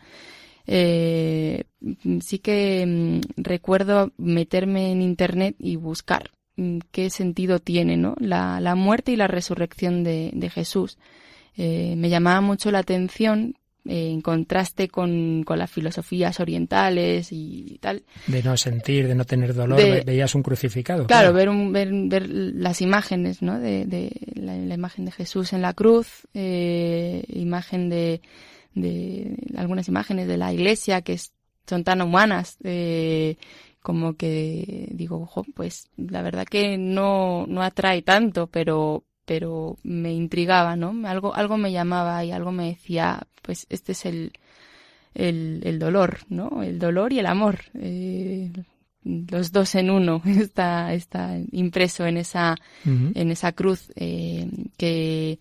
eh, sí que mm, recuerdo meterme en internet y buscar Mm, qué sentido tiene ¿no? la, la muerte y la resurrección de, de Jesús. Eh, me llamaba mucho la atención eh, en contraste con, con, las filosofías orientales y tal. De no sentir, de no tener dolor, de, veías un crucificado. Claro, claro. Ver, un, ver, ver, las imágenes, ¿no? De, de la, la, imagen de Jesús en la cruz, eh, imagen de, de algunas imágenes de la iglesia que es son tan humanas. Eh, como que digo, ojo, pues la verdad que no, no atrae tanto, pero, pero me intrigaba, ¿no? Algo, algo me llamaba y algo me decía, pues este es el, el, el dolor, ¿no? El dolor y el amor. Eh, los dos en uno [LAUGHS] está, está impreso en esa, en esa cruz eh, que,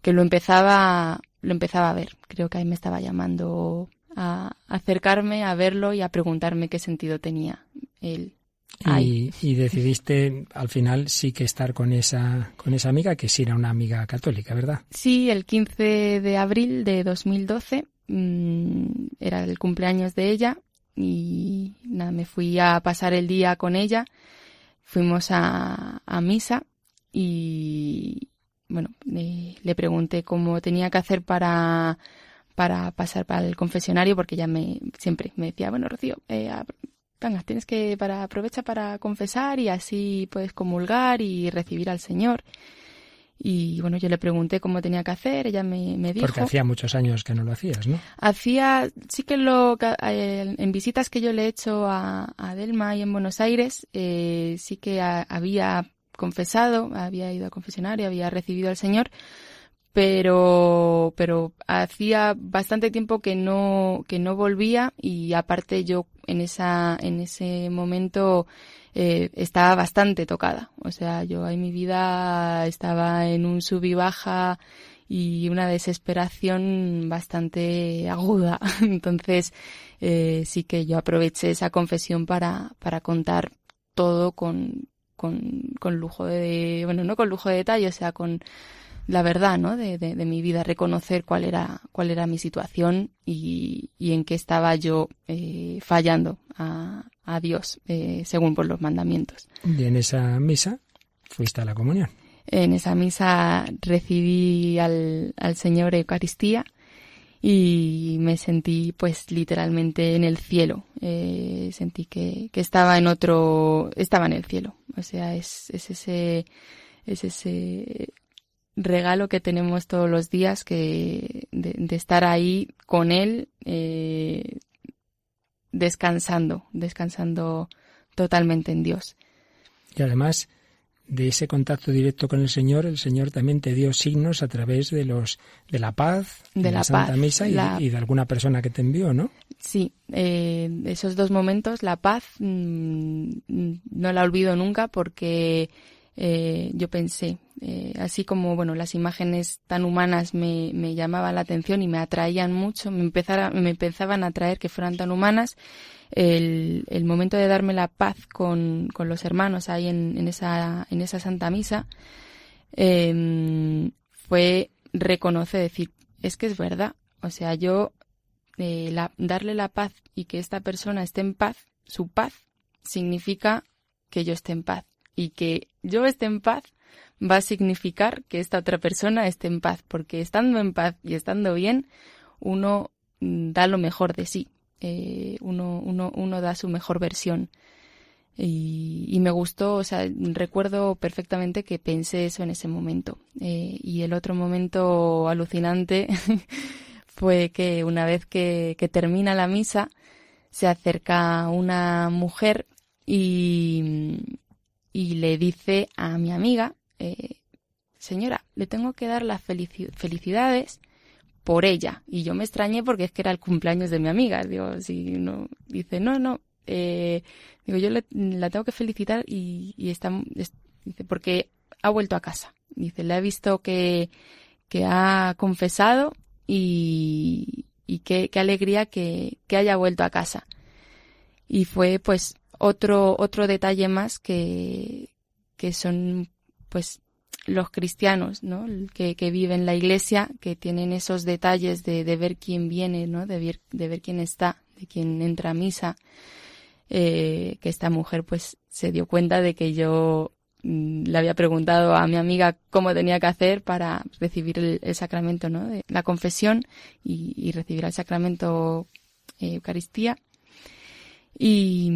que lo empezaba, lo empezaba a ver. Creo que ahí me estaba llamando a acercarme a verlo y a preguntarme qué sentido tenía él. Y, y, decidiste al final sí que estar con esa, con esa amiga, que sí era una amiga católica, ¿verdad? Sí, el 15 de abril de 2012 mmm, era el cumpleaños de ella y nada, me fui a pasar el día con ella. Fuimos a, a misa y bueno, le pregunté cómo tenía que hacer para para pasar para el confesionario porque ella me siempre me decía, bueno, Rocío, eh, venga, tienes que para aprovecha para confesar y así puedes comulgar y recibir al Señor. Y bueno, yo le pregunté cómo tenía que hacer, ella me, me dijo... Porque hacía muchos años que no lo hacías, ¿no? Hacía, sí que lo, eh, en visitas que yo le he hecho a, a Delma y en Buenos Aires, eh, sí que había confesado, había ido a confesionario, había recibido al Señor, pero pero hacía bastante tiempo que no que no volvía y aparte yo en esa en ese momento eh, estaba bastante tocada. O sea yo en mi vida estaba en un sub y baja y una desesperación bastante aguda. [LAUGHS] Entonces eh, sí que yo aproveché esa confesión para para contar todo con con, con lujo de bueno no con lujo de detalle o sea con la verdad ¿no? de, de, de, mi vida, reconocer cuál era, cuál era mi situación y, y en qué estaba yo eh, fallando a, a Dios, eh, según por los mandamientos. Y en esa misa fuiste a la comunión. En esa misa recibí al, al Señor Eucaristía y me sentí pues literalmente en el cielo. Eh, sentí que, que estaba en otro, estaba en el cielo. O sea, es, es ese, es ese regalo que tenemos todos los días que de, de estar ahí con él eh, descansando, descansando totalmente en Dios. Y además de ese contacto directo con el Señor, el Señor también te dio signos a través de los de la paz, de, de la, la, Santa paz, Misa y, la... y, de alguna persona que te envió, ¿no? Sí, eh, esos dos momentos, la paz mmm, no la olvido nunca porque eh, yo pensé, eh, así como bueno las imágenes tan humanas me, me, llamaban la atención y me atraían mucho, me, empezara, me empezaban a atraer que fueran tan humanas, el, el momento de darme la paz con, con los hermanos ahí en, en, esa, en esa Santa Misa eh, fue reconocer, decir, es que es verdad, o sea, yo eh, la, darle la paz y que esta persona esté en paz, su paz significa que yo esté en paz y que yo esté en paz va a significar que esta otra persona esté en paz, porque estando en paz y estando bien, uno mm, da lo mejor de sí, eh, uno, uno, uno da su mejor versión. Y, me gustó, o sea, recuerdo perfectamente que pensé eso en ese momento. Eh, y el otro momento alucinante [LAUGHS] fue que una vez que termina la misa, se acerca una mujer y, y le dice a mi amiga, eh, señora, le tengo que dar las felici felicidades por ella. Y yo me extrañé porque es que era el cumpleaños de mi amiga. Digo, si no, dice, no, no, eh, digo, yo le, la tengo que felicitar y, y está, es, dice, porque ha vuelto a casa. Dice, le he visto que, que ha confesado y, y qué, qué alegría que, que haya vuelto a casa. Y fue pues otro, otro detalle más que, que son pues los cristianos, ¿no? Que, que viven la iglesia, que tienen esos detalles de, de ver quién viene, ¿no? De ver, de ver quién está, de quién entra a misa. Eh, que esta mujer pues se dio cuenta de que yo mm, le había preguntado a mi amiga cómo tenía que hacer para recibir el, sacramento, ¿no? De la confesión y, y recibir el sacramento eh, Eucaristía. Y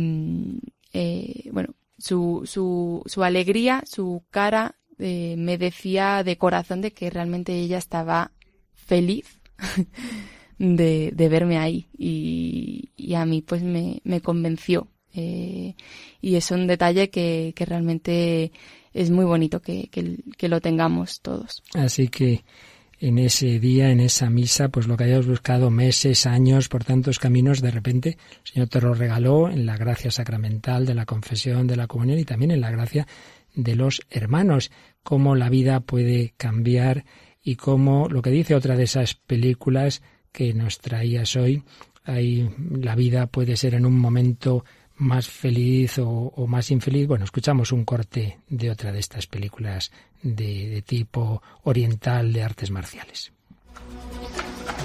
eh, bueno, su, su, su alegría, su cara eh, me decía de corazón de que realmente ella estaba feliz [LAUGHS] de, verme ahí y, a mí pues me, convenció. Eh, y es un detalle que, realmente es muy bonito que, que, lo tengamos todos. Así que en ese día, en esa misa, pues lo que hayas buscado meses, años, por tantos caminos, de repente el Señor te lo regaló en la gracia sacramental de la confesión, de la comunión y también en la gracia de los hermanos, cómo la vida puede cambiar y cómo lo que dice otra de esas películas que nos traías hoy, ahí la vida puede ser en un momento más feliz o, más infeliz. Bueno, escuchamos un corte de otra de estas películas de, tipo oriental de artes marciales.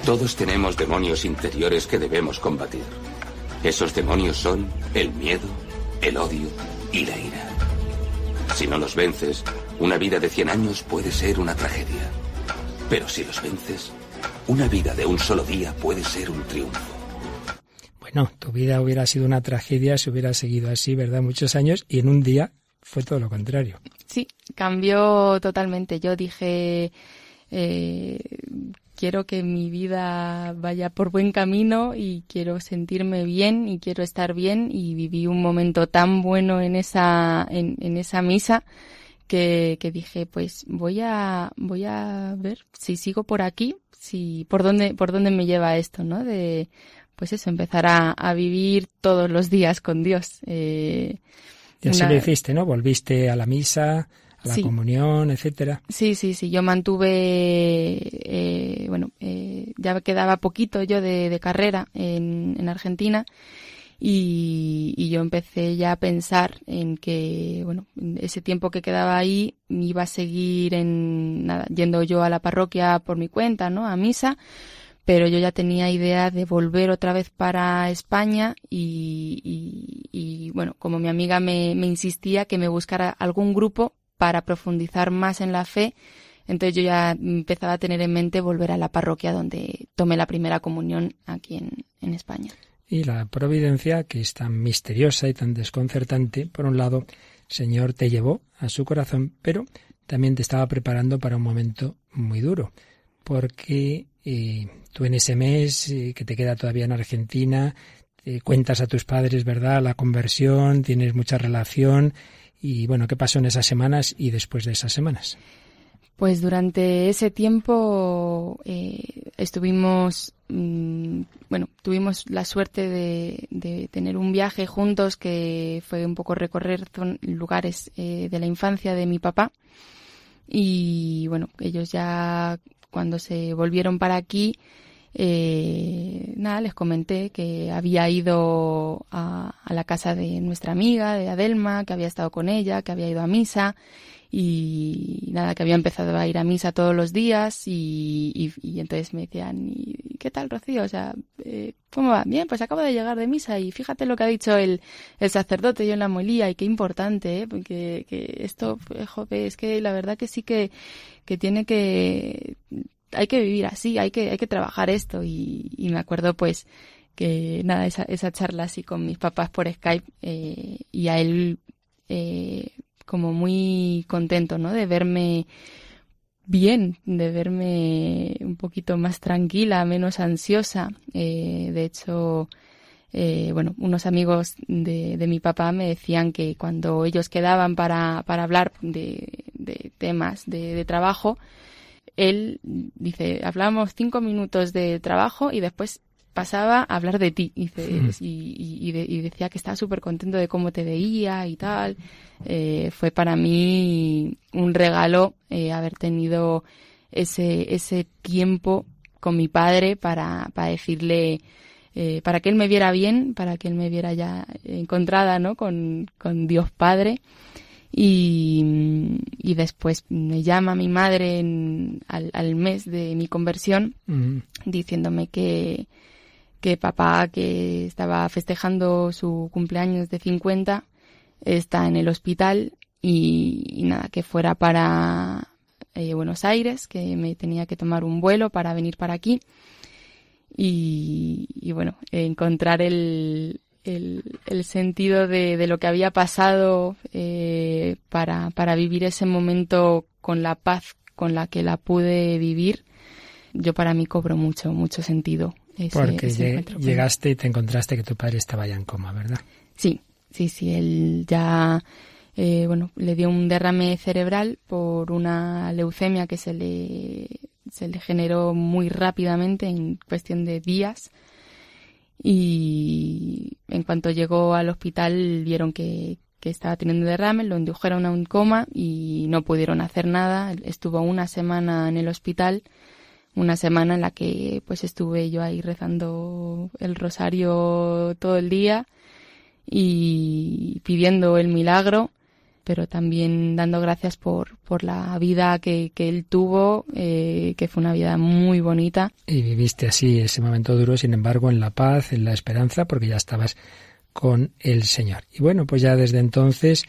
Todos tenemos demonios interiores que debemos combatir. Esos demonios son el miedo, el odio y la ira. Si no los vences, una vida de 100 años puede ser una tragedia. Pero si los vences, una vida de un solo día puede ser un triunfo. Bueno, tu vida hubiera sido una tragedia si hubiera seguido así, ¿verdad? Muchos años y en un día fue todo lo contrario. Sí, cambió totalmente. Yo dije, eh, quiero que mi vida vaya por buen camino y quiero sentirme bien y quiero estar bien y viví un momento tan bueno en esa, en, en esa misa que, que, dije, pues voy a, voy a ver si sigo por aquí, si, por dónde, por dónde me lleva esto, ¿no? De, pues eso, empezar a, vivir todos los días con Dios. Eh, y así lo hiciste, ¿no? Volviste a la misa, a la comunión, etcétera. Sí, sí, sí. Yo mantuve, eh, bueno, eh, ya quedaba poquito yo de, carrera en, en Argentina y, y, yo empecé ya a pensar en que, bueno, ese tiempo que quedaba ahí iba a seguir en, nada, yendo yo a la parroquia por mi cuenta, ¿no? A misa pero yo ya tenía idea de volver otra vez para España y, bueno, como mi amiga me, insistía que me buscara algún grupo para profundizar más en la fe, entonces yo ya empezaba a tener en mente volver a la parroquia donde tomé la primera comunión aquí en, en España. Y la providencia, que es tan misteriosa y tan desconcertante, por un lado, Señor te llevó a su corazón, pero también te estaba preparando para un momento muy duro, porque eh, tú en ese mes eh, que te queda todavía en Argentina, cuentas a tus padres, ¿verdad? La conversión, tienes mucha relación. Y bueno, ¿qué pasó en esas semanas y después de esas semanas? Pues durante ese tiempo eh, estuvimos, mm, bueno, tuvimos la suerte de, de, tener un viaje juntos que fue un poco recorrer lugares eh, de la infancia de mi papá. Y bueno, ellos ya cuando se volvieron para aquí, eh, nada, les comenté que había ido a, la casa de nuestra amiga, de Adelma, que había estado con ella, que había ido a misa y nada, que había empezado a ir a misa todos los días y, entonces me decían, ¿y qué tal, Rocío? O sea, eh, ¿cómo va? Bien, pues acabo de llegar de misa y fíjate lo que ha dicho el, el sacerdote yo en la molía y qué importante, ¿eh? Porque que esto, joder, es que la verdad que sí que, que tiene que hay que vivir así, hay que, hay que trabajar esto. Y, y me acuerdo pues que nada, esa, esa charla así con mis papás por Skype eh, y a él eh, como muy contento, ¿no? De verme bien, de verme un poquito más tranquila, menos ansiosa. Eh, de hecho, eh, bueno, unos amigos de, de, mi papá me decían que cuando ellos quedaban para, para hablar de, de temas de, de trabajo, él dice, hablamos cinco minutos de trabajo y después pasaba a hablar de ti y, y, decía que estaba súper contento de cómo te veía y tal. Eh, fue para mí un regalo eh, haber tenido ese, ese tiempo con mi padre para, para decirle, eh, para que él me viera bien, para que él me viera ya encontrada ¿no? con, con Dios Padre y, y después me llama mi madre al, al, mes de mi conversión diciéndome que, que papá que estaba festejando su cumpleaños de 50 está en el hospital y, nada, que fuera para eh, Buenos Aires, que me tenía que tomar un vuelo para venir para aquí y, y bueno, encontrar el, el, el sentido de, de, lo que había pasado eh, para, para vivir ese momento con la paz con la que la pude vivir, yo para mí cobro mucho, mucho sentido. Porque llegaste y te encontraste que tu padre estaba ya en coma, ¿verdad? Sí, sí, sí, él ya, eh, bueno, le dio un derrame cerebral por una leucemia que se le, se le generó muy rápidamente, en cuestión de días. Y en cuanto llegó al hospital vieron que, que estaba teniendo derrame, lo indujeron a un coma y no pudieron hacer nada. Estuvo una semana en el hospital, una semana en la que pues estuve yo ahí rezando el rosario todo el día y pidiendo el milagro, pero también dando gracias por, por la vida que, que él tuvo, eh, que fue una vida muy bonita. Y viviste así ese momento duro, sin embargo, en la paz, en la esperanza, porque ya estabas con el Señor. Y bueno, pues ya desde entonces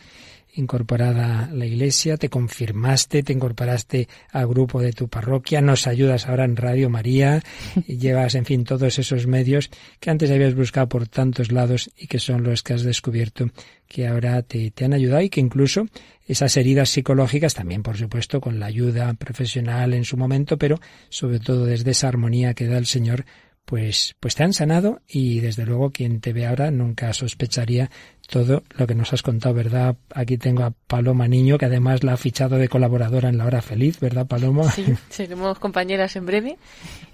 incorporada a la iglesia, te confirmaste, te incorporaste al grupo de tu parroquia, nos ayudas ahora en Radio María, [LAUGHS] y llevas, en fin, todos esos medios que antes habías buscado por tantos lados y que son los que has descubierto que ahora te, te han ayudado y que incluso esas heridas psicológicas también, por supuesto, con la ayuda profesional en su momento, pero sobre todo desde esa armonía que da el Señor, pues, pues te han sanado y desde luego quien te ve ahora nunca sospecharía todo lo que nos has contado, ¿verdad? Aquí tengo a Paloma Niño, que además la ha fichado de colaboradora en La Hora Feliz, ¿verdad, Paloma? Sí, [LAUGHS] seremos compañeras en breve.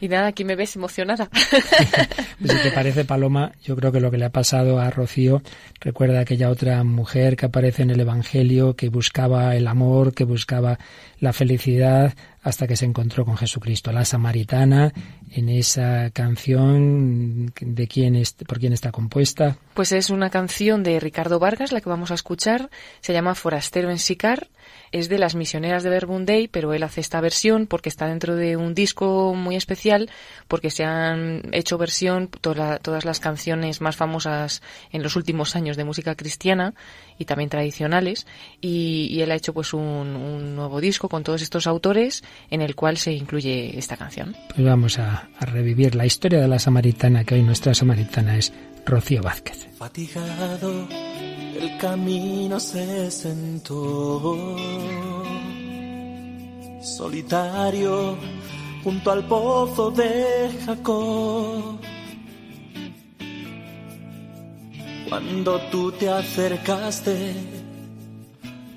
Y nada, aquí me ves emocionada. [LAUGHS] pues si te parece, Paloma, yo creo que lo que le ha pasado a Rocío, recuerda aquella otra mujer que aparece en el Evangelio, que buscaba el amor, que buscaba la felicidad, hasta que se encontró con Jesucristo. La samaritana, en esa canción, ¿de quién es, por quién está compuesta? Pues es una canción de Ricardo Vargas, la que vamos a escuchar. Se llama Forastero en Sicar es de las misioneras de Verbunday, pero él hace esta versión porque está dentro de un disco muy especial, porque se han hecho versión todas las canciones más famosas en los últimos años de música cristiana y también tradicionales, y, él ha hecho pues un, nuevo disco con todos estos autores en el cual se incluye esta canción. Pues vamos a, a revivir la historia de la samaritana, que hoy nuestra samaritana es Rocío Vázquez. Fatigado el camino se sentó solitario junto al pozo de Jacob. Cuando tú te acercaste,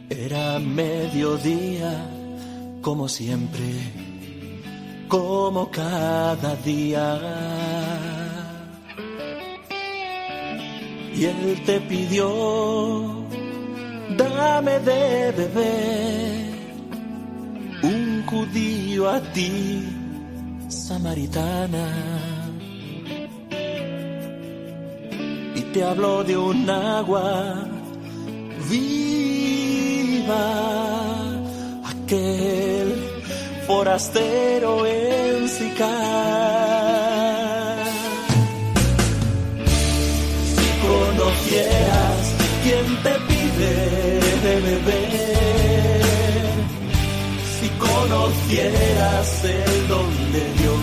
era mediodía, como siempre, como cada día y él te pidió, dame de beber, un judío a ti, samaritana. Y te habló de un agua viva, aquel forastero en Sicar conocieras el don de Dios,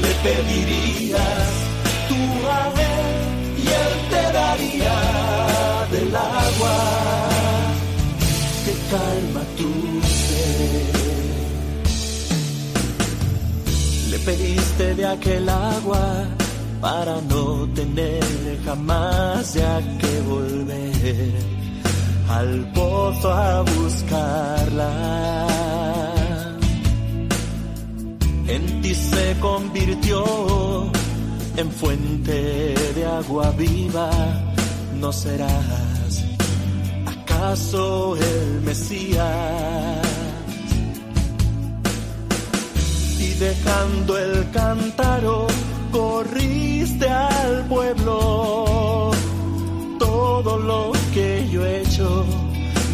le pedirías tu a y él te daría del agua. Que calma tu pediste de aquel agua para no tener jamás ya que volver al pozo a buscarla. En ti se convirtió en fuente de agua viva, no serás acaso el Mesías dejando el cántaro, corriste al pueblo. Todo lo que yo he hecho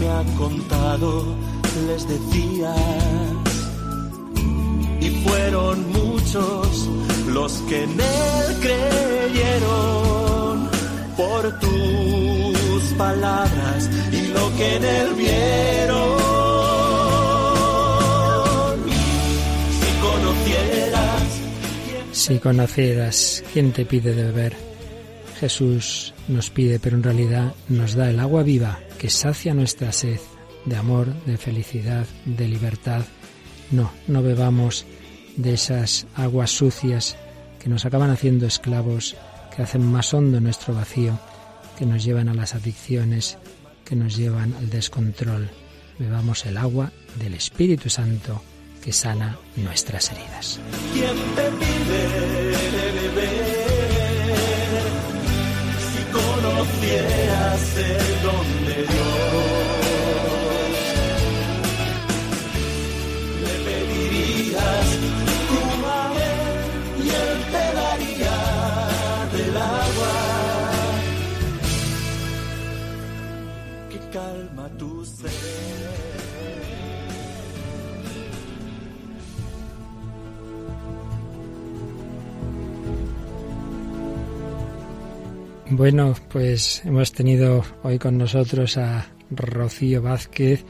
me ha contado, les decías. Y fueron muchos los que en él creyeron por tus palabras y lo que en él vieron. Si conocieras quién te pide de beber, Jesús nos pide, pero en realidad nos da el agua viva que sacia nuestra sed de amor, de felicidad, de libertad, No, no bebamos de esas aguas sucias que nos acaban haciendo esclavos, que hacen más hondo nuestro vacío, que nos llevan a las adicciones, que nos llevan al descontrol. Bebamos el agua del Espíritu Santo que sana nuestras heridas. ¿Quién te pide conocieras el don de Dios, le pedirías madre y él te daría del agua que calma tu ser. Bueno, pues hemos tenido hoy con nosotros a Rocío Vázquez.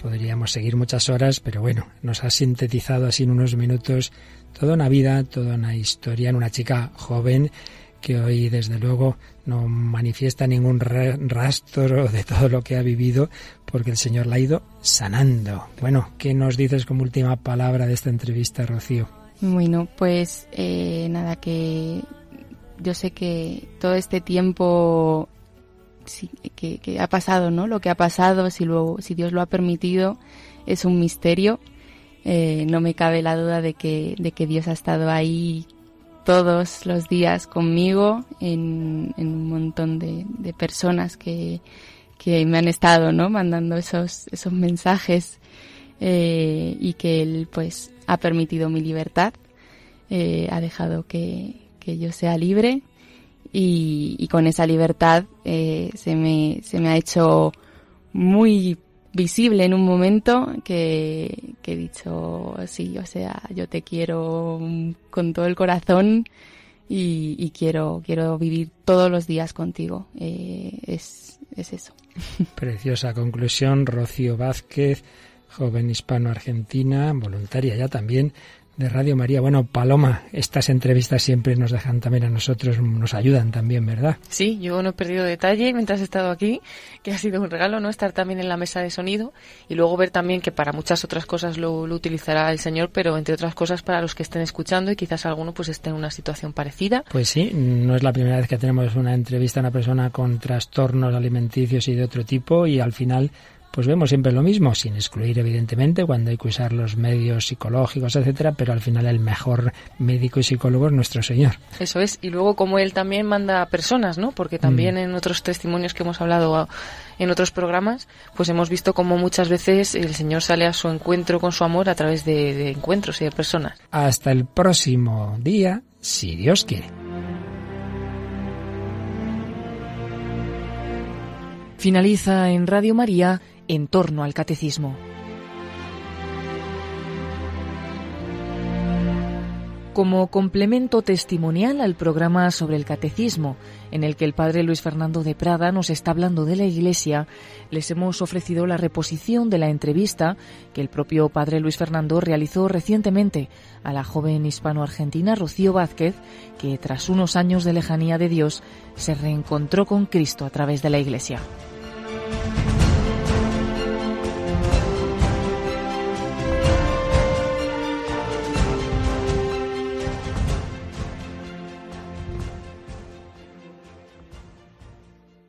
Podríamos seguir muchas horas, pero bueno, nos ha sintetizado así en unos minutos toda una vida, toda una historia en una chica joven que hoy desde luego no manifiesta ningún rastro de todo lo que ha vivido porque el Señor la ha ido sanando. Bueno, ¿qué nos dices como última palabra de esta entrevista, Rocío? Bueno, pues eh, nada, que yo sé que todo este tiempo que, ha pasado, ¿no? Lo que ha pasado, si, luego, si Dios lo ha permitido, es un misterio. Eh, no me cabe la duda de que, de que Dios ha estado ahí todos los días conmigo en, un montón de, personas que, que, me han estado ¿no? mandando esos, esos mensajes eh, y que Él pues ha permitido mi libertad, eh, ha dejado que, que yo sea libre y, con esa libertad eh, se, me, se me ha hecho muy visible en un momento que, he dicho, sí, o sea, yo te quiero con todo el corazón y, quiero, quiero vivir todos los días contigo. Eh, es, es eso. [LAUGHS] Preciosa conclusión, Rocío Vázquez, joven hispano-argentina, voluntaria ya también de Radio María. Bueno, Paloma, estas entrevistas siempre nos dejan también a nosotros, nos ayudan también, ¿verdad? Sí, yo no he perdido detalle mientras he estado aquí, que ha sido un regalo, ¿no? Estar también en la mesa de sonido y luego ver también que para muchas otras cosas lo, utilizará el Señor, pero entre otras cosas para los que estén escuchando y quizás alguno pues esté en una situación parecida. Pues sí, no es la primera vez que tenemos una entrevista a una persona con trastornos alimenticios y de otro tipo y al final pues vemos siempre lo mismo, sin excluir evidentemente cuando hay que usar los medios psicológicos, etcétera, pero al final el mejor médico y psicólogo es nuestro Señor. Eso es, y luego como él también manda personas, ¿no? Porque también mm. en otros testimonios que hemos hablado en otros programas, pues hemos visto como muchas veces el Señor sale a su encuentro con su amor a través de, de encuentros y de personas. Hasta el próximo día, si Dios quiere. Finaliza en Radio María en torno al catecismo. Como complemento testimonial al programa sobre el catecismo, en el que el padre Luis Fernando de Prada nos está hablando de la Iglesia, les hemos ofrecido la reposición de la entrevista que el propio padre Luis Fernando realizó recientemente a la joven hispano-argentina Rocío Vázquez, que tras unos años de lejanía de Dios se reencontró con Cristo a través de la Iglesia.